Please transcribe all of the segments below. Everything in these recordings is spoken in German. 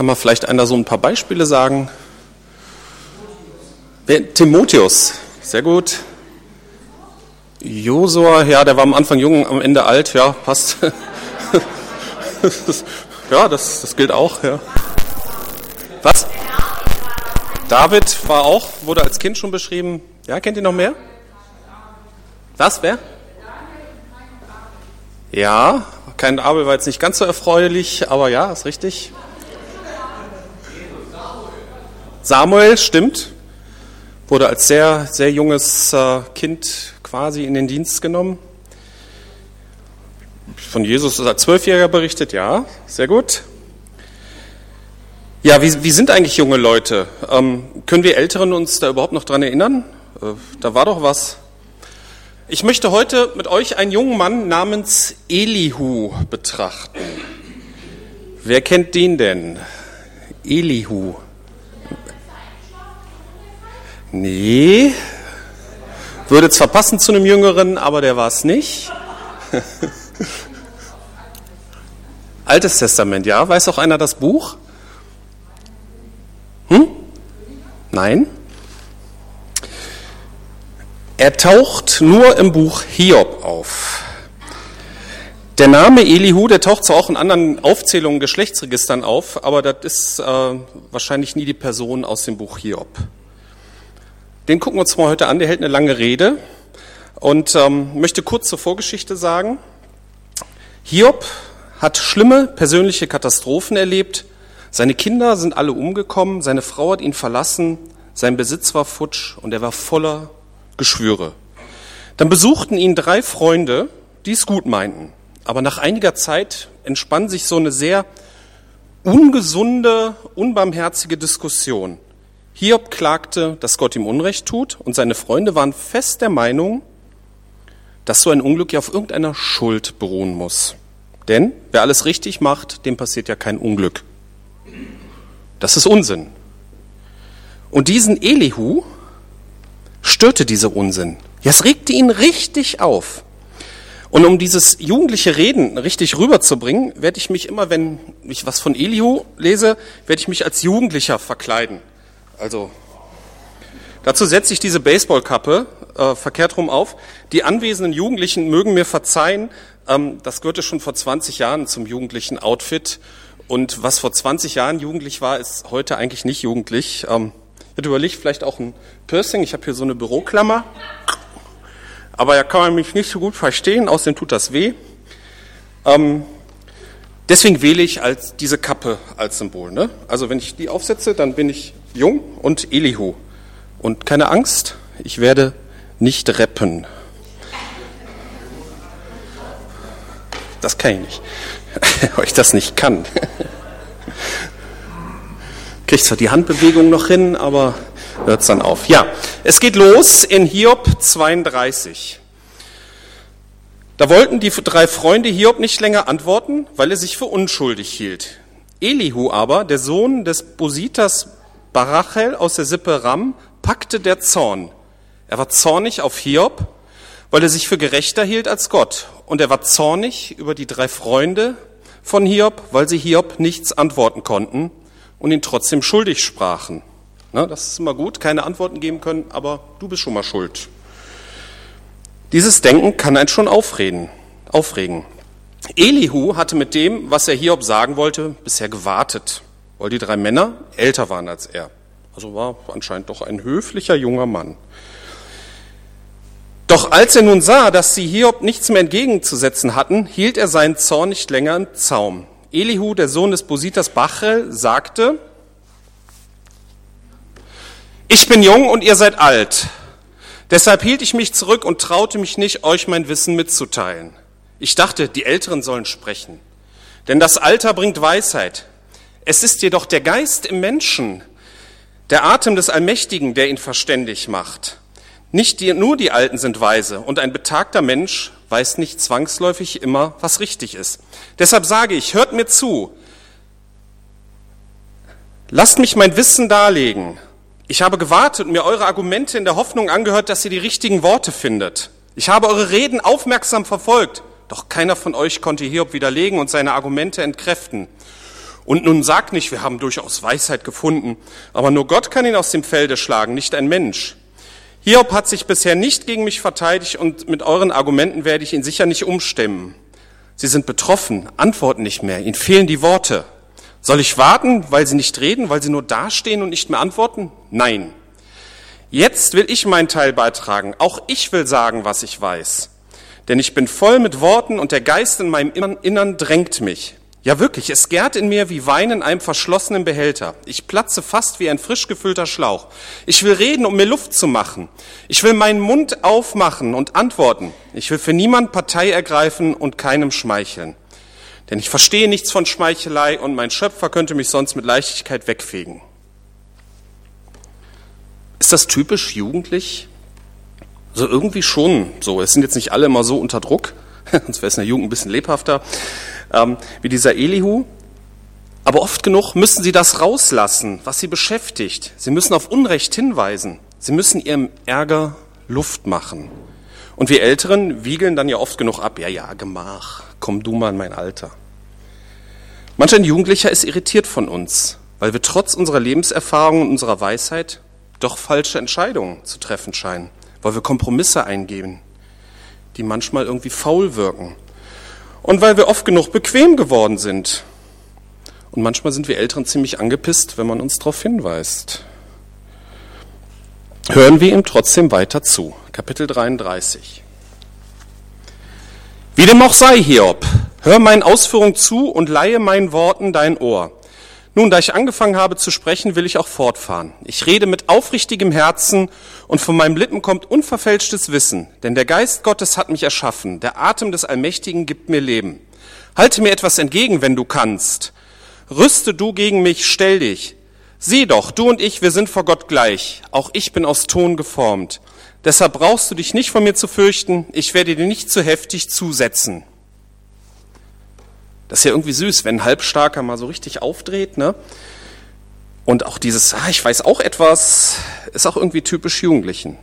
Kann man vielleicht einer so ein paar Beispiele sagen? Timotheus, sehr gut. Josua, ja, der war am Anfang jung, am Ende alt, ja, passt. ja, das, das gilt auch, ja. Was? David war auch, wurde als Kind schon beschrieben. Ja, kennt ihr noch mehr? Was, wer? Ja, kein Abel war jetzt nicht ganz so erfreulich, aber ja, ist richtig. Samuel, stimmt. Wurde als sehr, sehr junges äh, Kind quasi in den Dienst genommen. Von Jesus ist als Zwölfjähriger berichtet, ja, sehr gut. Ja, wie, wie sind eigentlich junge Leute? Ähm, können wir Älteren uns da überhaupt noch dran erinnern? Äh, da war doch was. Ich möchte heute mit euch einen jungen Mann namens Elihu betrachten. Wer kennt den denn? Elihu. Nee. Würde zwar passen zu einem Jüngeren, aber der war es nicht. Altes Testament, ja. Weiß auch einer das Buch? Hm? Nein? Er taucht nur im Buch Hiob auf. Der Name Elihu, der taucht zwar auch in anderen Aufzählungen, Geschlechtsregistern auf, aber das ist äh, wahrscheinlich nie die Person aus dem Buch Hiob. Den gucken wir uns mal heute an, der hält eine lange Rede und ähm, möchte kurz zur Vorgeschichte sagen. Hiob hat schlimme persönliche Katastrophen erlebt, seine Kinder sind alle umgekommen, seine Frau hat ihn verlassen, sein Besitz war futsch und er war voller Geschwüre. Dann besuchten ihn drei Freunde, die es gut meinten. Aber nach einiger Zeit entspann sich so eine sehr ungesunde, unbarmherzige Diskussion. Hiob klagte, dass Gott ihm Unrecht tut, und seine Freunde waren fest der Meinung, dass so ein Unglück ja auf irgendeiner Schuld beruhen muss. Denn wer alles richtig macht, dem passiert ja kein Unglück. Das ist Unsinn. Und diesen Elihu, störte dieser Unsinn. Ja, es regte ihn richtig auf. Und um dieses jugendliche Reden richtig rüberzubringen, werde ich mich immer, wenn ich was von Elihu lese, werde ich mich als Jugendlicher verkleiden. Also dazu setze ich diese Baseballkappe äh, verkehrt rum auf. Die anwesenden Jugendlichen mögen mir verzeihen, ähm, das gehörte schon vor 20 Jahren zum jugendlichen Outfit. Und was vor 20 Jahren jugendlich war, ist heute eigentlich nicht jugendlich. Ähm, hätte überlegt, vielleicht auch ein Piercing. Ich habe hier so eine Büroklammer. Aber da kann man mich nicht so gut verstehen, außerdem tut das weh. Ähm, deswegen wähle ich als diese Kappe als Symbol. Ne? Also wenn ich die aufsetze, dann bin ich jung und Elihu. Und keine Angst, ich werde nicht reppen. Das kann ich nicht, weil ich das nicht kann kriegt zwar die Handbewegung noch hin, aber hört es dann auf. Ja, es geht los in Hiob 32. Da wollten die drei Freunde Hiob nicht länger antworten, weil er sich für unschuldig hielt. Elihu aber, der Sohn des Bositas Barachel aus der Sippe Ram, packte der Zorn. Er war zornig auf Hiob, weil er sich für gerechter hielt als Gott. Und er war zornig über die drei Freunde von Hiob, weil sie Hiob nichts antworten konnten und ihn trotzdem schuldig sprachen. Na, das ist immer gut, keine Antworten geben können, aber du bist schon mal schuld. Dieses Denken kann einen schon aufreden, aufregen. Elihu hatte mit dem, was er Hiob sagen wollte, bisher gewartet, weil die drei Männer älter waren als er. Also war anscheinend doch ein höflicher junger Mann. Doch als er nun sah, dass sie Hiob nichts mehr entgegenzusetzen hatten, hielt er seinen Zorn nicht länger im Zaum. Elihu, der Sohn des Bositas Bachel, sagte, ich bin jung und ihr seid alt. Deshalb hielt ich mich zurück und traute mich nicht, euch mein Wissen mitzuteilen. Ich dachte, die Älteren sollen sprechen. Denn das Alter bringt Weisheit. Es ist jedoch der Geist im Menschen, der Atem des Allmächtigen, der ihn verständig macht. Nicht die, nur die Alten sind weise und ein betagter Mensch weiß nicht zwangsläufig immer, was richtig ist. Deshalb sage ich, hört mir zu. Lasst mich mein Wissen darlegen. Ich habe gewartet und mir eure Argumente in der Hoffnung angehört, dass ihr die richtigen Worte findet. Ich habe eure Reden aufmerksam verfolgt, doch keiner von euch konnte Hiob widerlegen und seine Argumente entkräften. Und nun sag nicht, wir haben durchaus Weisheit gefunden, aber nur Gott kann ihn aus dem Felde schlagen, nicht ein Mensch. Hiob hat sich bisher nicht gegen mich verteidigt und mit euren Argumenten werde ich ihn sicher nicht umstimmen. Sie sind betroffen, antworten nicht mehr, ihnen fehlen die Worte. Soll ich warten, weil sie nicht reden, weil sie nur dastehen und nicht mehr antworten? Nein. Jetzt will ich meinen Teil beitragen. Auch ich will sagen, was ich weiß. Denn ich bin voll mit Worten und der Geist in meinem Innern drängt mich. Ja wirklich, es gärt in mir wie Wein in einem verschlossenen Behälter. Ich platze fast wie ein frisch gefüllter Schlauch. Ich will reden, um mir Luft zu machen. Ich will meinen Mund aufmachen und antworten. Ich will für niemand Partei ergreifen und keinem schmeicheln. Denn ich verstehe nichts von Schmeichelei und mein Schöpfer könnte mich sonst mit Leichtigkeit wegfegen. Ist das typisch jugendlich? So also irgendwie schon so. Es sind jetzt nicht alle immer so unter Druck, sonst wäre es in der Jugend ein bisschen lebhafter ähm, wie dieser Elihu. Aber oft genug müssen sie das rauslassen, was sie beschäftigt. Sie müssen auf Unrecht hinweisen. Sie müssen ihrem Ärger Luft machen. Und wir Älteren wiegeln dann ja oft genug ab. Ja, ja, Gemach, komm du mal in mein Alter. Manch ein Jugendlicher ist irritiert von uns, weil wir trotz unserer Lebenserfahrung und unserer Weisheit doch falsche Entscheidungen zu treffen scheinen, weil wir Kompromisse eingeben, die manchmal irgendwie faul wirken und weil wir oft genug bequem geworden sind. Und manchmal sind wir Älteren ziemlich angepisst, wenn man uns darauf hinweist. Hören wir ihm trotzdem weiter zu. Kapitel 33. Wie dem auch sei, Hiob, hör meinen Ausführungen zu und leihe meinen Worten dein Ohr. Nun, da ich angefangen habe zu sprechen, will ich auch fortfahren. Ich rede mit aufrichtigem Herzen und von meinem Lippen kommt unverfälschtes Wissen, denn der Geist Gottes hat mich erschaffen, der Atem des Allmächtigen gibt mir Leben. Halte mir etwas entgegen, wenn du kannst. Rüste du gegen mich, stell dich. Sieh doch, du und ich, wir sind vor Gott gleich. Auch ich bin aus Ton geformt. Deshalb brauchst du dich nicht von mir zu fürchten, ich werde dir nicht zu heftig zusetzen. Das ist ja irgendwie süß, wenn ein Halbstarker mal so richtig aufdreht, ne? Und auch dieses, ah, ich weiß auch etwas, ist auch irgendwie typisch Jugendlichen.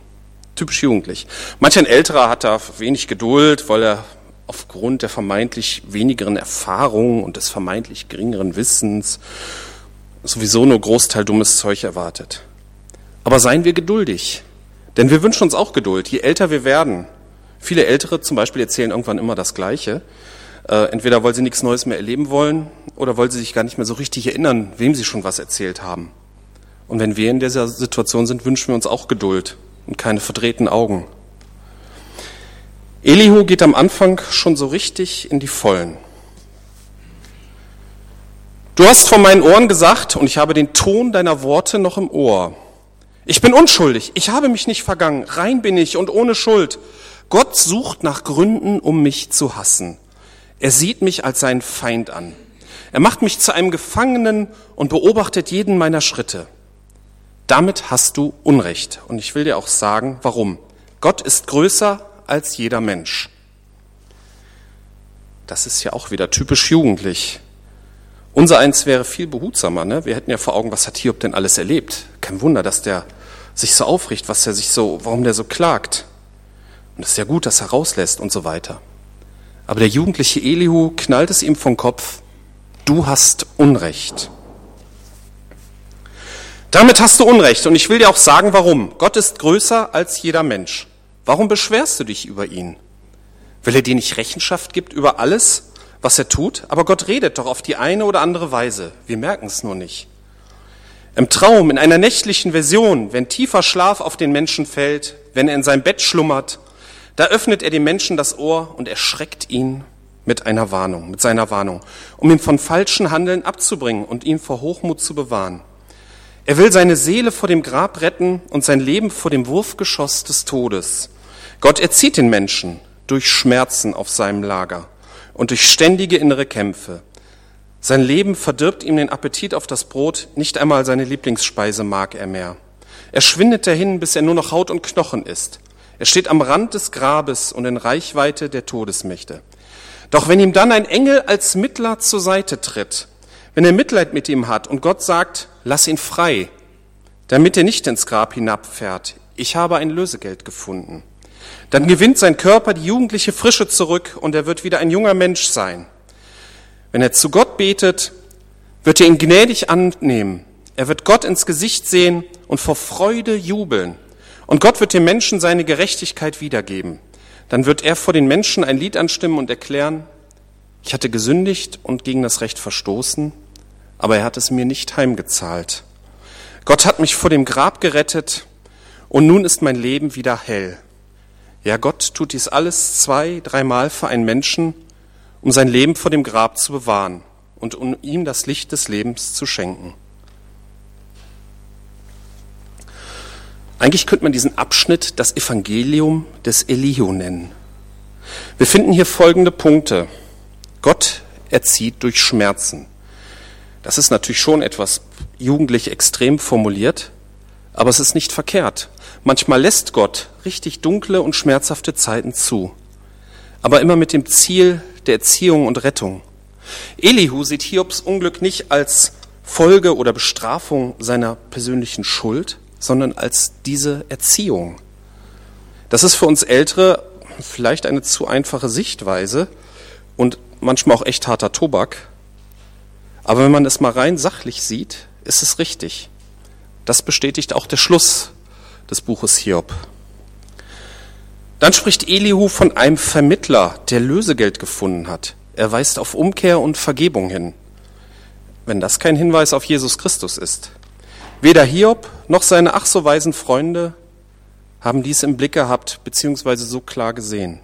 Typisch jugendlich. Manch ein Älterer hat da wenig Geduld, weil er aufgrund der vermeintlich wenigeren Erfahrung und des vermeintlich geringeren Wissens sowieso nur Großteil dummes Zeug erwartet. Aber seien wir geduldig, denn wir wünschen uns auch Geduld, je älter wir werden. Viele Ältere zum Beispiel erzählen irgendwann immer das Gleiche. Äh, entweder weil sie nichts Neues mehr erleben wollen oder weil sie sich gar nicht mehr so richtig erinnern, wem sie schon was erzählt haben. Und wenn wir in dieser Situation sind, wünschen wir uns auch Geduld und keine verdrehten Augen. Elihu geht am Anfang schon so richtig in die Vollen. Du hast vor meinen Ohren gesagt, und ich habe den Ton deiner Worte noch im Ohr. Ich bin unschuldig, ich habe mich nicht vergangen, rein bin ich und ohne Schuld. Gott sucht nach Gründen, um mich zu hassen. Er sieht mich als seinen Feind an. Er macht mich zu einem Gefangenen und beobachtet jeden meiner Schritte. Damit hast du Unrecht. Und ich will dir auch sagen, warum. Gott ist größer als jeder Mensch. Das ist ja auch wieder typisch jugendlich. Unser eins wäre viel behutsamer. Ne? Wir hätten ja vor Augen, was hat Hiob denn alles erlebt? Kein Wunder, dass der sich so aufricht, was er sich so, warum der so klagt. Und es ist ja gut, dass er rauslässt und so weiter. Aber der jugendliche Elihu knallt es ihm vom Kopf, du hast Unrecht. Damit hast du Unrecht und ich will dir auch sagen, warum. Gott ist größer als jeder Mensch. Warum beschwerst du dich über ihn? Weil er dir nicht Rechenschaft gibt über alles, was er tut? Aber Gott redet doch auf die eine oder andere Weise. Wir merken es nur nicht. Im Traum, in einer nächtlichen Version, wenn tiefer Schlaf auf den Menschen fällt, wenn er in seinem Bett schlummert, da öffnet er dem Menschen das Ohr und erschreckt ihn mit einer Warnung, mit seiner Warnung, um ihn von falschen Handeln abzubringen und ihn vor Hochmut zu bewahren. Er will seine Seele vor dem Grab retten und sein Leben vor dem Wurfgeschoss des Todes. Gott erzieht den Menschen durch Schmerzen auf seinem Lager und durch ständige innere Kämpfe. Sein Leben verdirbt ihm den Appetit auf das Brot, nicht einmal seine Lieblingsspeise mag er mehr. Er schwindet dahin, bis er nur noch Haut und Knochen ist. Er steht am Rand des Grabes und in Reichweite der Todesmächte. Doch wenn ihm dann ein Engel als Mittler zur Seite tritt, wenn er Mitleid mit ihm hat und Gott sagt, lass ihn frei, damit er nicht ins Grab hinabfährt, ich habe ein Lösegeld gefunden, dann gewinnt sein Körper die jugendliche Frische zurück und er wird wieder ein junger Mensch sein. Wenn er zu Gott betet, wird er ihn gnädig annehmen. Er wird Gott ins Gesicht sehen und vor Freude jubeln. Und Gott wird dem Menschen seine Gerechtigkeit wiedergeben. Dann wird er vor den Menschen ein Lied anstimmen und erklären, ich hatte gesündigt und gegen das Recht verstoßen, aber er hat es mir nicht heimgezahlt. Gott hat mich vor dem Grab gerettet und nun ist mein Leben wieder hell. Ja, Gott tut dies alles zwei, dreimal für einen Menschen, um sein Leben vor dem Grab zu bewahren und um ihm das Licht des Lebens zu schenken. Eigentlich könnte man diesen Abschnitt das Evangelium des Elihu nennen. Wir finden hier folgende Punkte. Gott erzieht durch Schmerzen. Das ist natürlich schon etwas jugendlich extrem formuliert, aber es ist nicht verkehrt. Manchmal lässt Gott richtig dunkle und schmerzhafte Zeiten zu, aber immer mit dem Ziel der Erziehung und Rettung. Elihu sieht Hiobs Unglück nicht als Folge oder Bestrafung seiner persönlichen Schuld, sondern als diese Erziehung. Das ist für uns Ältere vielleicht eine zu einfache Sichtweise und manchmal auch echt harter Tobak. Aber wenn man es mal rein sachlich sieht, ist es richtig. Das bestätigt auch der Schluss des Buches Hiob. Dann spricht Elihu von einem Vermittler, der Lösegeld gefunden hat. Er weist auf Umkehr und Vergebung hin. Wenn das kein Hinweis auf Jesus Christus ist. Weder Hiob noch seine ach so weisen Freunde haben dies im Blick gehabt, beziehungsweise so klar gesehen.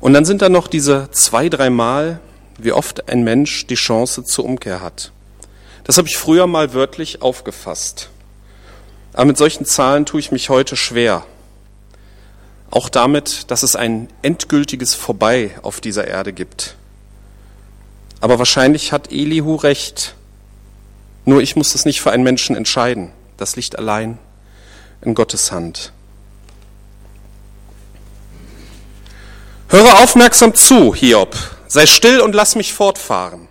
Und dann sind da noch diese zwei, dreimal, wie oft ein Mensch die Chance zur Umkehr hat. Das habe ich früher mal wörtlich aufgefasst. Aber mit solchen Zahlen tue ich mich heute schwer. Auch damit, dass es ein endgültiges Vorbei auf dieser Erde gibt. Aber wahrscheinlich hat Elihu recht. Nur ich muss es nicht für einen Menschen entscheiden. Das liegt allein in Gottes Hand. Höre aufmerksam zu, Hiob. Sei still und lass mich fortfahren.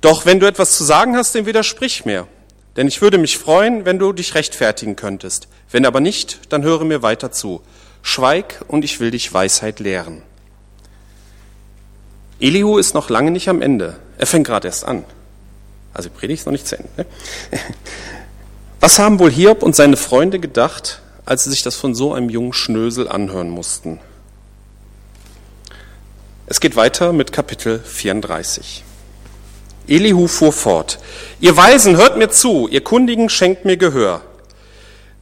Doch wenn du etwas zu sagen hast, dann widersprich mir. Denn ich würde mich freuen, wenn du dich rechtfertigen könntest. Wenn aber nicht, dann höre mir weiter zu. Schweig und ich will dich Weisheit lehren. Elihu ist noch lange nicht am Ende. Er fängt gerade erst an. Also Predigt ist noch nicht zu Ende. Ne? Was haben wohl Hiob und seine Freunde gedacht, als sie sich das von so einem jungen Schnösel anhören mussten? Es geht weiter mit Kapitel 34. Elihu fuhr fort. Ihr Weisen, hört mir zu, ihr Kundigen schenkt mir Gehör.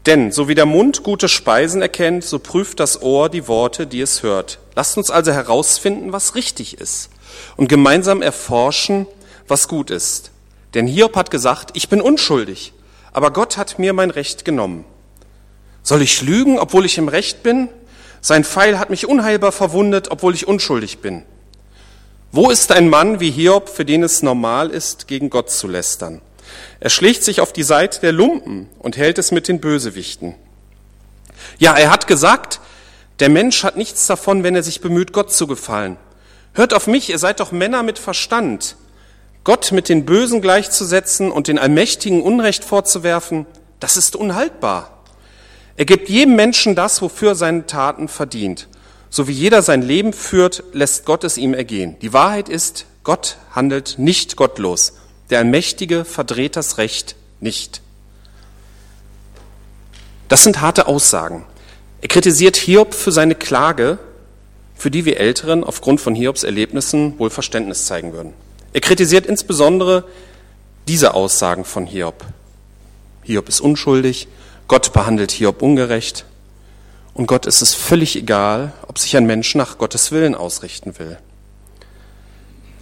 Denn so wie der Mund gute Speisen erkennt, so prüft das Ohr die Worte, die es hört. Lasst uns also herausfinden, was richtig ist und gemeinsam erforschen, was gut ist. Denn Hiob hat gesagt, ich bin unschuldig, aber Gott hat mir mein Recht genommen. Soll ich lügen, obwohl ich im Recht bin? Sein Pfeil hat mich unheilbar verwundet, obwohl ich unschuldig bin. Wo ist ein Mann wie Hiob, für den es normal ist, gegen Gott zu lästern? Er schlägt sich auf die Seite der Lumpen und hält es mit den Bösewichten. Ja, er hat gesagt, der Mensch hat nichts davon, wenn er sich bemüht, Gott zu gefallen. Hört auf mich, ihr seid doch Männer mit Verstand. Gott mit den Bösen gleichzusetzen und den Allmächtigen Unrecht vorzuwerfen, das ist unhaltbar. Er gibt jedem Menschen das, wofür seine Taten verdient. So wie jeder sein Leben führt, lässt Gott es ihm ergehen. Die Wahrheit ist, Gott handelt nicht gottlos. Der Allmächtige verdreht das Recht nicht. Das sind harte Aussagen. Er kritisiert Hiob für seine Klage, für die wir Älteren aufgrund von Hiobs Erlebnissen wohl Verständnis zeigen würden. Er kritisiert insbesondere diese Aussagen von Hiob. Hiob ist unschuldig, Gott behandelt Hiob ungerecht und Gott ist es völlig egal, ob sich ein Mensch nach Gottes Willen ausrichten will.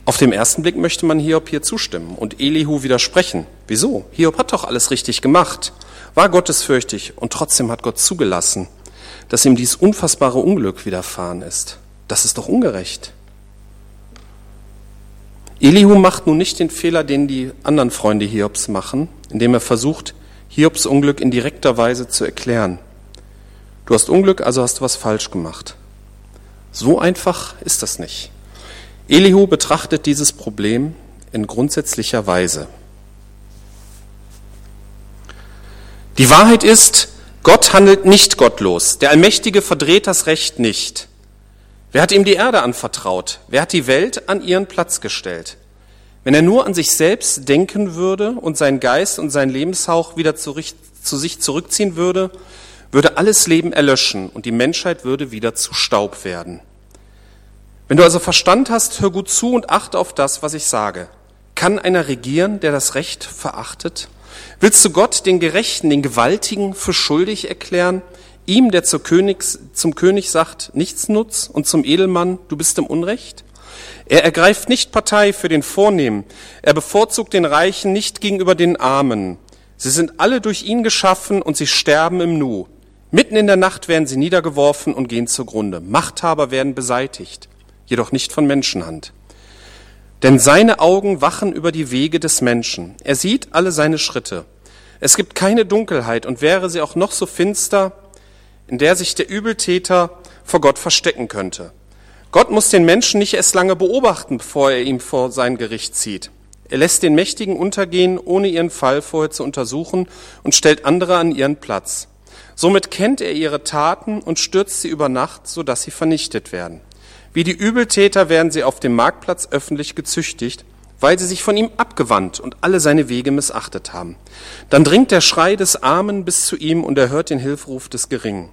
Auf den ersten Blick möchte man Hiob hier zustimmen und Elihu widersprechen. Wieso? Hiob hat doch alles richtig gemacht, war gottesfürchtig und trotzdem hat Gott zugelassen, dass ihm dies unfassbare Unglück widerfahren ist. Das ist doch ungerecht. Elihu macht nun nicht den Fehler, den die anderen Freunde Hiobs machen, indem er versucht, Hiobs Unglück in direkter Weise zu erklären. Du hast Unglück, also hast du was falsch gemacht. So einfach ist das nicht. Elihu betrachtet dieses Problem in grundsätzlicher Weise. Die Wahrheit ist, Gott handelt nicht gottlos. Der Allmächtige verdreht das Recht nicht. Wer hat ihm die Erde anvertraut? Wer hat die Welt an ihren Platz gestellt? Wenn er nur an sich selbst denken würde und seinen Geist und seinen Lebenshauch wieder zu, zu sich zurückziehen würde, würde alles Leben erlöschen und die Menschheit würde wieder zu Staub werden. Wenn du also Verstand hast, hör gut zu und achte auf das, was ich sage. Kann einer regieren, der das Recht verachtet? Willst du Gott, den Gerechten, den Gewaltigen, für schuldig erklären? Ihm, der Königs, zum König sagt, nichts nutz, und zum Edelmann, du bist im Unrecht? Er ergreift nicht Partei für den Vornehmen. Er bevorzugt den Reichen nicht gegenüber den Armen. Sie sind alle durch ihn geschaffen und sie sterben im Nu. Mitten in der Nacht werden sie niedergeworfen und gehen zugrunde. Machthaber werden beseitigt, jedoch nicht von Menschenhand. Denn seine Augen wachen über die Wege des Menschen. Er sieht alle seine Schritte. Es gibt keine Dunkelheit und wäre sie auch noch so finster, in der sich der Übeltäter vor Gott verstecken könnte. Gott muss den Menschen nicht erst lange beobachten, bevor er ihm vor sein Gericht zieht. Er lässt den Mächtigen untergehen, ohne ihren Fall vorher zu untersuchen und stellt andere an ihren Platz. Somit kennt er ihre Taten und stürzt sie über Nacht, sodass sie vernichtet werden. Wie die Übeltäter werden sie auf dem Marktplatz öffentlich gezüchtigt, weil sie sich von ihm abgewandt und alle seine Wege missachtet haben. Dann dringt der Schrei des Armen bis zu ihm und er hört den Hilferuf des Geringen.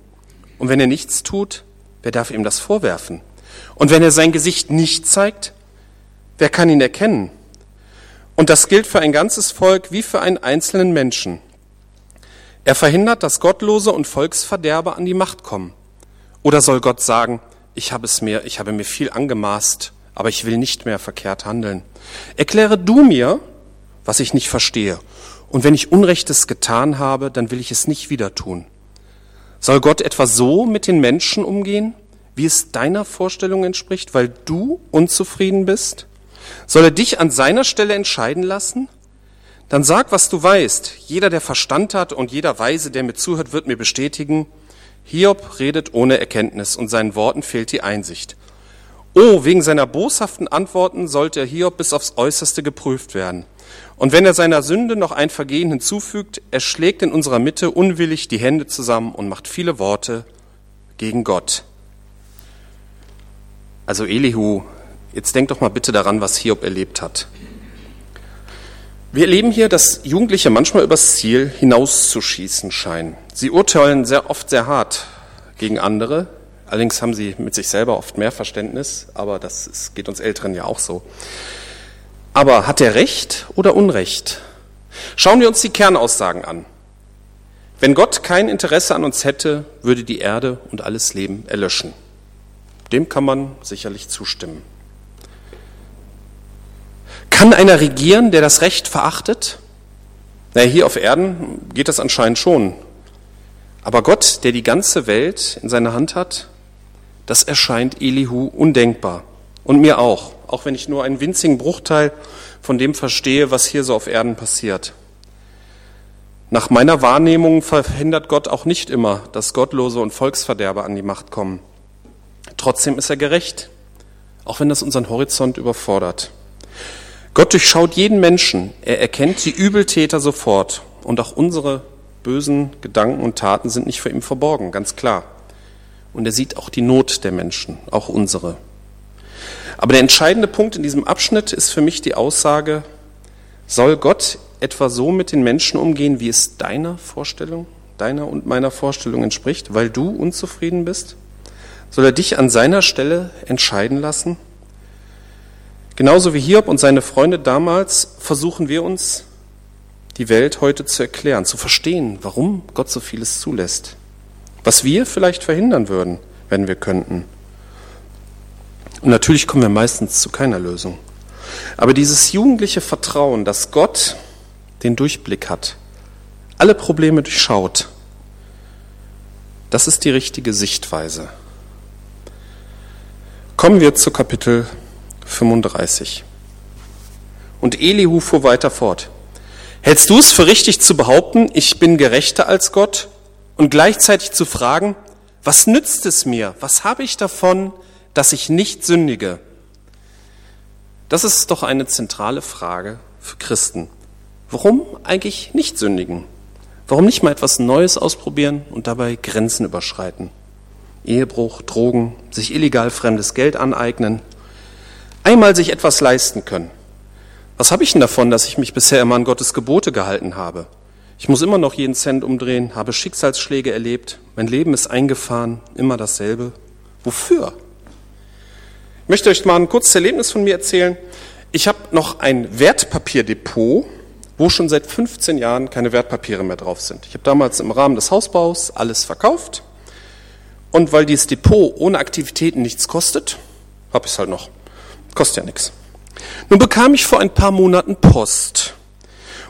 Und wenn er nichts tut, wer darf ihm das vorwerfen? Und wenn er sein Gesicht nicht zeigt, wer kann ihn erkennen? Und das gilt für ein ganzes Volk wie für einen einzelnen Menschen. Er verhindert, dass Gottlose und Volksverderber an die Macht kommen. Oder soll Gott sagen, ich habe es mir, ich habe mir viel angemaßt, aber ich will nicht mehr verkehrt handeln. Erkläre du mir, was ich nicht verstehe. Und wenn ich Unrechtes getan habe, dann will ich es nicht wieder tun. Soll Gott etwa so mit den Menschen umgehen, wie es deiner Vorstellung entspricht, weil du unzufrieden bist? Soll er dich an seiner Stelle entscheiden lassen? Dann sag, was du weißt. Jeder, der Verstand hat und jeder Weise, der mir zuhört, wird mir bestätigen, Hiob redet ohne Erkenntnis und seinen Worten fehlt die Einsicht. Oh, wegen seiner boshaften Antworten sollte Hiob bis aufs Äußerste geprüft werden. Und wenn er seiner Sünde noch ein Vergehen hinzufügt, er schlägt in unserer Mitte unwillig die Hände zusammen und macht viele Worte gegen Gott. Also Elihu, jetzt denk doch mal bitte daran, was Hiob erlebt hat. Wir erleben hier, dass Jugendliche manchmal übers Ziel hinauszuschießen scheinen. Sie urteilen sehr oft sehr hart gegen andere. Allerdings haben sie mit sich selber oft mehr Verständnis, aber das geht uns Älteren ja auch so. Aber hat er Recht oder Unrecht? Schauen wir uns die Kernaussagen an. Wenn Gott kein Interesse an uns hätte, würde die Erde und alles Leben erlöschen. Dem kann man sicherlich zustimmen. Kann einer regieren, der das Recht verachtet? Na, hier auf Erden geht das anscheinend schon. Aber Gott, der die ganze Welt in seiner Hand hat, das erscheint Elihu undenkbar. Und mir auch, auch wenn ich nur einen winzigen Bruchteil von dem verstehe, was hier so auf Erden passiert. Nach meiner Wahrnehmung verhindert Gott auch nicht immer, dass Gottlose und Volksverderber an die Macht kommen. Trotzdem ist er gerecht, auch wenn das unseren Horizont überfordert. Gott durchschaut jeden Menschen. Er erkennt die Übeltäter sofort. Und auch unsere bösen Gedanken und Taten sind nicht vor ihm verborgen, ganz klar. Und er sieht auch die Not der Menschen, auch unsere. Aber der entscheidende Punkt in diesem Abschnitt ist für mich die Aussage, soll Gott etwa so mit den Menschen umgehen, wie es deiner Vorstellung, deiner und meiner Vorstellung entspricht, weil du unzufrieden bist? Soll er dich an seiner Stelle entscheiden lassen? Genauso wie Hiob und seine Freunde damals versuchen wir uns die Welt heute zu erklären, zu verstehen, warum Gott so vieles zulässt. Was wir vielleicht verhindern würden, wenn wir könnten. Und natürlich kommen wir meistens zu keiner Lösung. Aber dieses jugendliche Vertrauen, dass Gott den Durchblick hat, alle Probleme durchschaut, das ist die richtige Sichtweise. Kommen wir zu Kapitel 35. Und Elihu fuhr weiter fort. Hältst du es für richtig zu behaupten, ich bin gerechter als Gott und gleichzeitig zu fragen, was nützt es mir? Was habe ich davon, dass ich nicht sündige? Das ist doch eine zentrale Frage für Christen. Warum eigentlich nicht sündigen? Warum nicht mal etwas Neues ausprobieren und dabei Grenzen überschreiten? Ehebruch, Drogen, sich illegal fremdes Geld aneignen, einmal sich etwas leisten können, Was habe ich denn davon, dass ich mich bisher immer an Gottes Gebote gehalten habe? Ich muss immer noch jeden Cent umdrehen, habe Schicksalsschläge erlebt, mein Leben ist eingefahren, immer dasselbe. Wofür? Möchte euch mal ein kurzes Erlebnis von mir erzählen. Ich habe noch ein Wertpapierdepot, wo schon seit 15 Jahren keine Wertpapiere mehr drauf sind. Ich habe damals im Rahmen des Hausbaus alles verkauft und weil dieses Depot ohne Aktivitäten nichts kostet, habe ich es halt noch. Kostet ja nichts. Nun bekam ich vor ein paar Monaten Post,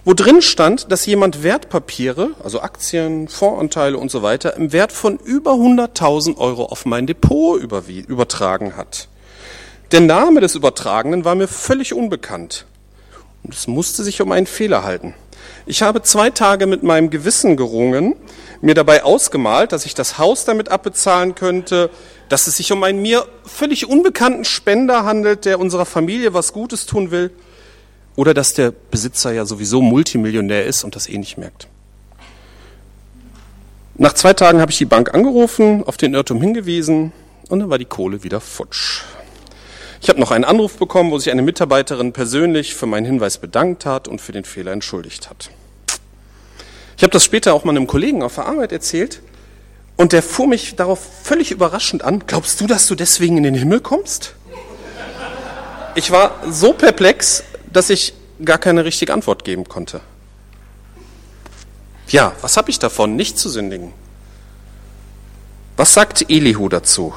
wo drin stand, dass jemand Wertpapiere, also Aktien, Fondsanteile und so weiter, im Wert von über 100.000 Euro auf mein Depot übertragen hat. Der Name des Übertragenen war mir völlig unbekannt. Und es musste sich um einen Fehler halten. Ich habe zwei Tage mit meinem Gewissen gerungen, mir dabei ausgemalt, dass ich das Haus damit abbezahlen könnte, dass es sich um einen mir völlig unbekannten Spender handelt, der unserer Familie was Gutes tun will, oder dass der Besitzer ja sowieso Multimillionär ist und das eh nicht merkt. Nach zwei Tagen habe ich die Bank angerufen, auf den Irrtum hingewiesen und dann war die Kohle wieder futsch. Ich habe noch einen Anruf bekommen, wo sich eine Mitarbeiterin persönlich für meinen Hinweis bedankt hat und für den Fehler entschuldigt hat. Ich habe das später auch mal einem Kollegen auf der Arbeit erzählt und der fuhr mich darauf völlig überraschend an. Glaubst du, dass du deswegen in den Himmel kommst? Ich war so perplex, dass ich gar keine richtige Antwort geben konnte. Ja, was habe ich davon, nicht zu sündigen? Was sagt Elihu dazu?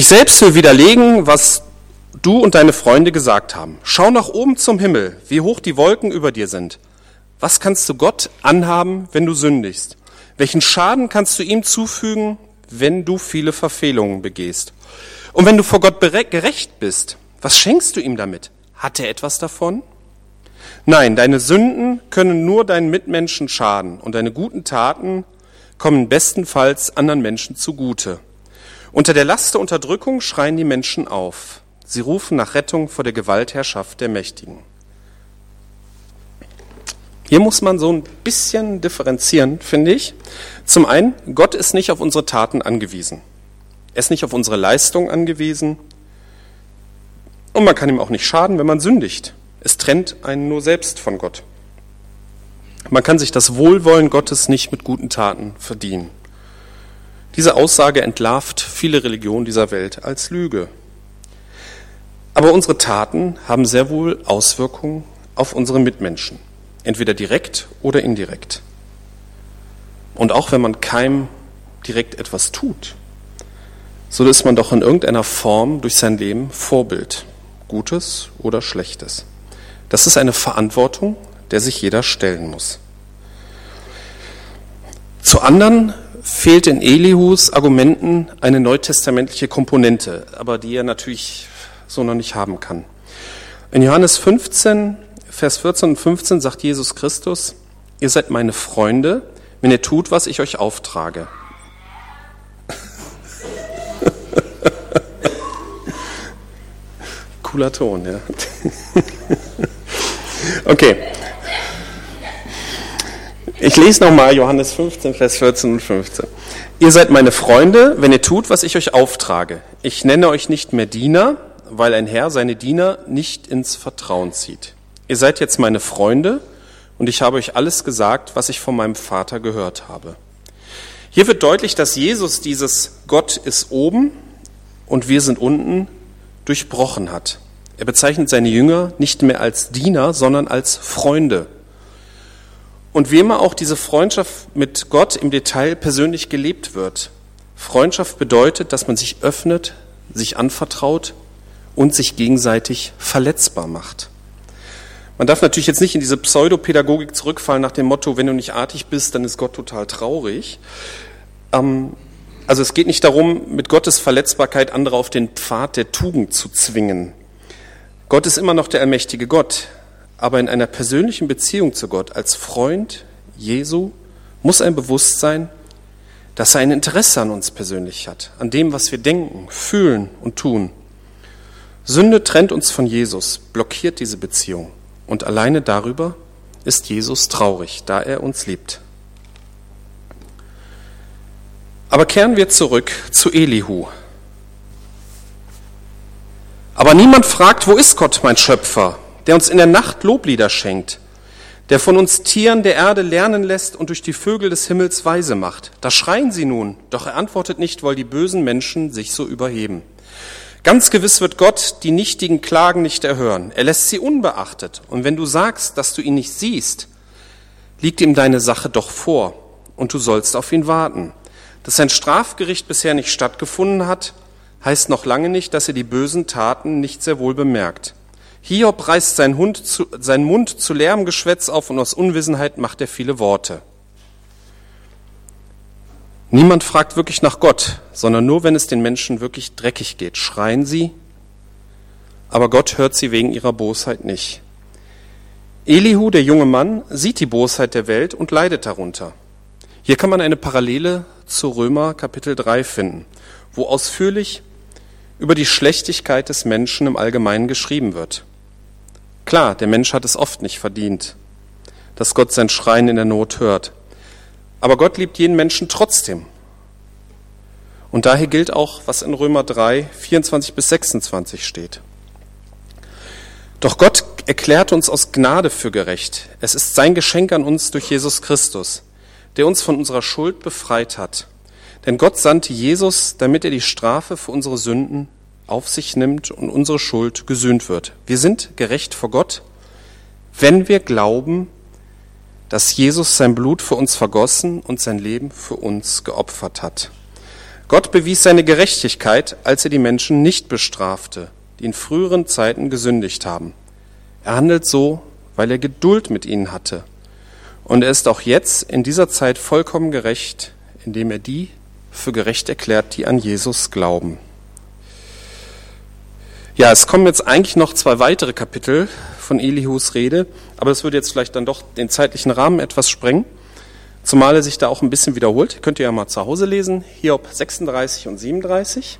Ich selbst will widerlegen, was du und deine Freunde gesagt haben. Schau nach oben zum Himmel, wie hoch die Wolken über dir sind. Was kannst du Gott anhaben, wenn du sündigst? Welchen Schaden kannst du ihm zufügen, wenn du viele Verfehlungen begehst? Und wenn du vor Gott gerecht bist, was schenkst du ihm damit? Hat er etwas davon? Nein, deine Sünden können nur deinen Mitmenschen schaden und deine guten Taten kommen bestenfalls anderen Menschen zugute. Unter der Last der Unterdrückung schreien die Menschen auf. Sie rufen nach Rettung vor der Gewaltherrschaft der Mächtigen. Hier muss man so ein bisschen differenzieren, finde ich. Zum einen, Gott ist nicht auf unsere Taten angewiesen. Er ist nicht auf unsere Leistung angewiesen. Und man kann ihm auch nicht schaden, wenn man sündigt. Es trennt einen nur selbst von Gott. Man kann sich das Wohlwollen Gottes nicht mit guten Taten verdienen. Diese Aussage entlarvt viele Religionen dieser Welt als Lüge. Aber unsere Taten haben sehr wohl Auswirkungen auf unsere Mitmenschen, entweder direkt oder indirekt. Und auch wenn man keinem direkt etwas tut, so ist man doch in irgendeiner Form durch sein Leben Vorbild, Gutes oder Schlechtes. Das ist eine Verantwortung, der sich jeder stellen muss. Zu anderen fehlt in Elihus Argumenten eine neutestamentliche Komponente, aber die er natürlich so noch nicht haben kann. In Johannes 15, Vers 14 und 15 sagt Jesus Christus, ihr seid meine Freunde, wenn ihr tut, was ich euch auftrage. Cooler Ton, ja. okay. Ich lese nochmal Johannes 15, Vers 14 und 15. Ihr seid meine Freunde, wenn ihr tut, was ich euch auftrage. Ich nenne euch nicht mehr Diener, weil ein Herr seine Diener nicht ins Vertrauen zieht. Ihr seid jetzt meine Freunde und ich habe euch alles gesagt, was ich von meinem Vater gehört habe. Hier wird deutlich, dass Jesus dieses Gott ist oben und wir sind unten durchbrochen hat. Er bezeichnet seine Jünger nicht mehr als Diener, sondern als Freunde. Und wie immer auch diese Freundschaft mit Gott im Detail persönlich gelebt wird. Freundschaft bedeutet, dass man sich öffnet, sich anvertraut und sich gegenseitig verletzbar macht. Man darf natürlich jetzt nicht in diese Pseudopädagogik zurückfallen nach dem Motto, wenn du nicht artig bist, dann ist Gott total traurig. Ähm, also es geht nicht darum, mit Gottes Verletzbarkeit andere auf den Pfad der Tugend zu zwingen. Gott ist immer noch der allmächtige Gott aber in einer persönlichen Beziehung zu Gott als Freund Jesu muss ein Bewusstsein, dass er ein Interesse an uns persönlich hat, an dem, was wir denken, fühlen und tun. Sünde trennt uns von Jesus, blockiert diese Beziehung und alleine darüber ist Jesus traurig, da er uns liebt. Aber kehren wir zurück zu Elihu. Aber niemand fragt, wo ist Gott, mein Schöpfer, der uns in der Nacht Loblieder schenkt, der von uns Tieren der Erde lernen lässt und durch die Vögel des Himmels weise macht. Da schreien sie nun, doch er antwortet nicht, weil die bösen Menschen sich so überheben. Ganz gewiss wird Gott die nichtigen Klagen nicht erhören. Er lässt sie unbeachtet. Und wenn du sagst, dass du ihn nicht siehst, liegt ihm deine Sache doch vor und du sollst auf ihn warten. Dass sein Strafgericht bisher nicht stattgefunden hat, heißt noch lange nicht, dass er die bösen Taten nicht sehr wohl bemerkt. Hiob reißt sein Hund zu, seinen Mund zu leerem Geschwätz auf und aus Unwissenheit macht er viele Worte. Niemand fragt wirklich nach Gott, sondern nur, wenn es den Menschen wirklich dreckig geht, schreien sie, aber Gott hört sie wegen ihrer Bosheit nicht. Elihu, der junge Mann, sieht die Bosheit der Welt und leidet darunter. Hier kann man eine Parallele zu Römer Kapitel 3 finden, wo ausführlich über die Schlechtigkeit des Menschen im Allgemeinen geschrieben wird. Klar, der Mensch hat es oft nicht verdient, dass Gott sein Schreien in der Not hört. Aber Gott liebt jeden Menschen trotzdem. Und daher gilt auch, was in Römer 3, 24 bis 26 steht. Doch Gott erklärt uns aus Gnade für gerecht. Es ist sein Geschenk an uns durch Jesus Christus, der uns von unserer Schuld befreit hat. Denn Gott sandte Jesus, damit er die Strafe für unsere Sünden auf sich nimmt und unsere Schuld gesühnt wird. Wir sind gerecht vor Gott, wenn wir glauben, dass Jesus sein Blut für uns vergossen und sein Leben für uns geopfert hat. Gott bewies seine Gerechtigkeit, als er die Menschen nicht bestrafte, die in früheren Zeiten gesündigt haben. Er handelt so, weil er Geduld mit ihnen hatte. Und er ist auch jetzt in dieser Zeit vollkommen gerecht, indem er die für gerecht erklärt, die an Jesus glauben. Ja, es kommen jetzt eigentlich noch zwei weitere Kapitel von Elihus Rede, aber das würde jetzt vielleicht dann doch den zeitlichen Rahmen etwas sprengen, zumal er sich da auch ein bisschen wiederholt. Könnt ihr ja mal zu Hause lesen, Hiob 36 und 37.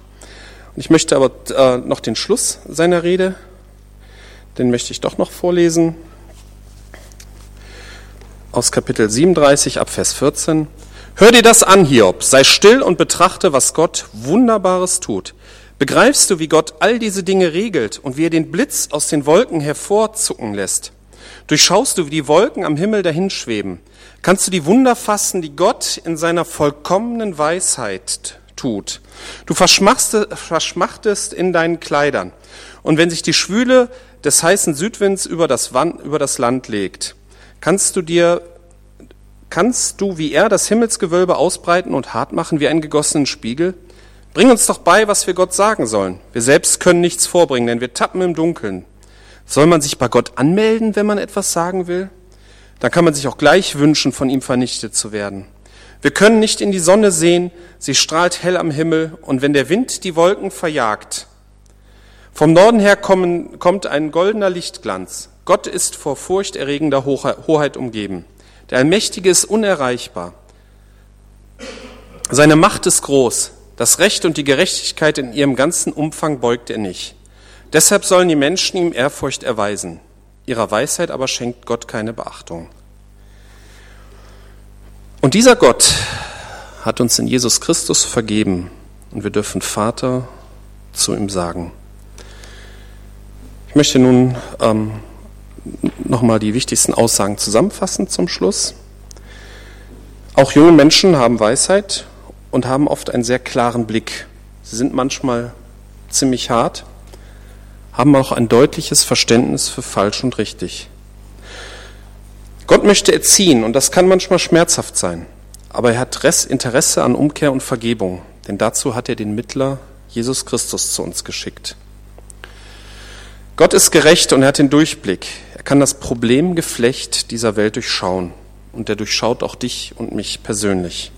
Und ich möchte aber äh, noch den Schluss seiner Rede, den möchte ich doch noch vorlesen, aus Kapitel 37 ab Vers 14. Hör dir das an, Hiob, sei still und betrachte, was Gott Wunderbares tut. Begreifst du, wie Gott all diese Dinge regelt und wie er den Blitz aus den Wolken hervorzucken lässt? Durchschaust du, wie die Wolken am Himmel dahinschweben? Kannst du die Wunder fassen, die Gott in seiner vollkommenen Weisheit tut? Du verschmachtest in deinen Kleidern. Und wenn sich die Schwüle des heißen Südwinds über das, über das Land legt, kannst du dir kannst du wie er das Himmelsgewölbe ausbreiten und hart machen wie einen gegossenen Spiegel? Bring uns doch bei, was wir Gott sagen sollen. Wir selbst können nichts vorbringen, denn wir tappen im Dunkeln. Soll man sich bei Gott anmelden, wenn man etwas sagen will? Dann kann man sich auch gleich wünschen, von ihm vernichtet zu werden. Wir können nicht in die Sonne sehen, sie strahlt hell am Himmel, und wenn der Wind die Wolken verjagt, vom Norden her kommen, kommt ein goldener Lichtglanz. Gott ist vor furchterregender Hoheit umgeben. Der Allmächtige ist unerreichbar. Seine Macht ist groß. Das Recht und die Gerechtigkeit in ihrem ganzen Umfang beugt er nicht. Deshalb sollen die Menschen ihm Ehrfurcht erweisen. Ihrer Weisheit aber schenkt Gott keine Beachtung. Und dieser Gott hat uns in Jesus Christus vergeben und wir dürfen Vater zu ihm sagen. Ich möchte nun ähm, nochmal die wichtigsten Aussagen zusammenfassen zum Schluss. Auch junge Menschen haben Weisheit und haben oft einen sehr klaren Blick. Sie sind manchmal ziemlich hart, haben auch ein deutliches Verständnis für falsch und richtig. Gott möchte erziehen und das kann manchmal schmerzhaft sein, aber er hat Interesse an Umkehr und Vergebung, denn dazu hat er den Mittler Jesus Christus zu uns geschickt. Gott ist gerecht und er hat den Durchblick. Er kann das Problemgeflecht dieser Welt durchschauen und er durchschaut auch dich und mich persönlich.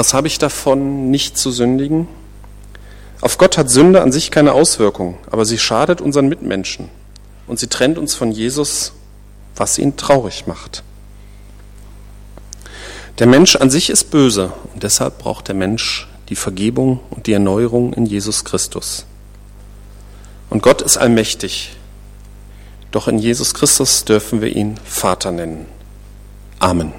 Was habe ich davon, nicht zu sündigen? Auf Gott hat Sünde an sich keine Auswirkung, aber sie schadet unseren Mitmenschen und sie trennt uns von Jesus, was ihn traurig macht. Der Mensch an sich ist böse und deshalb braucht der Mensch die Vergebung und die Erneuerung in Jesus Christus. Und Gott ist allmächtig, doch in Jesus Christus dürfen wir ihn Vater nennen. Amen.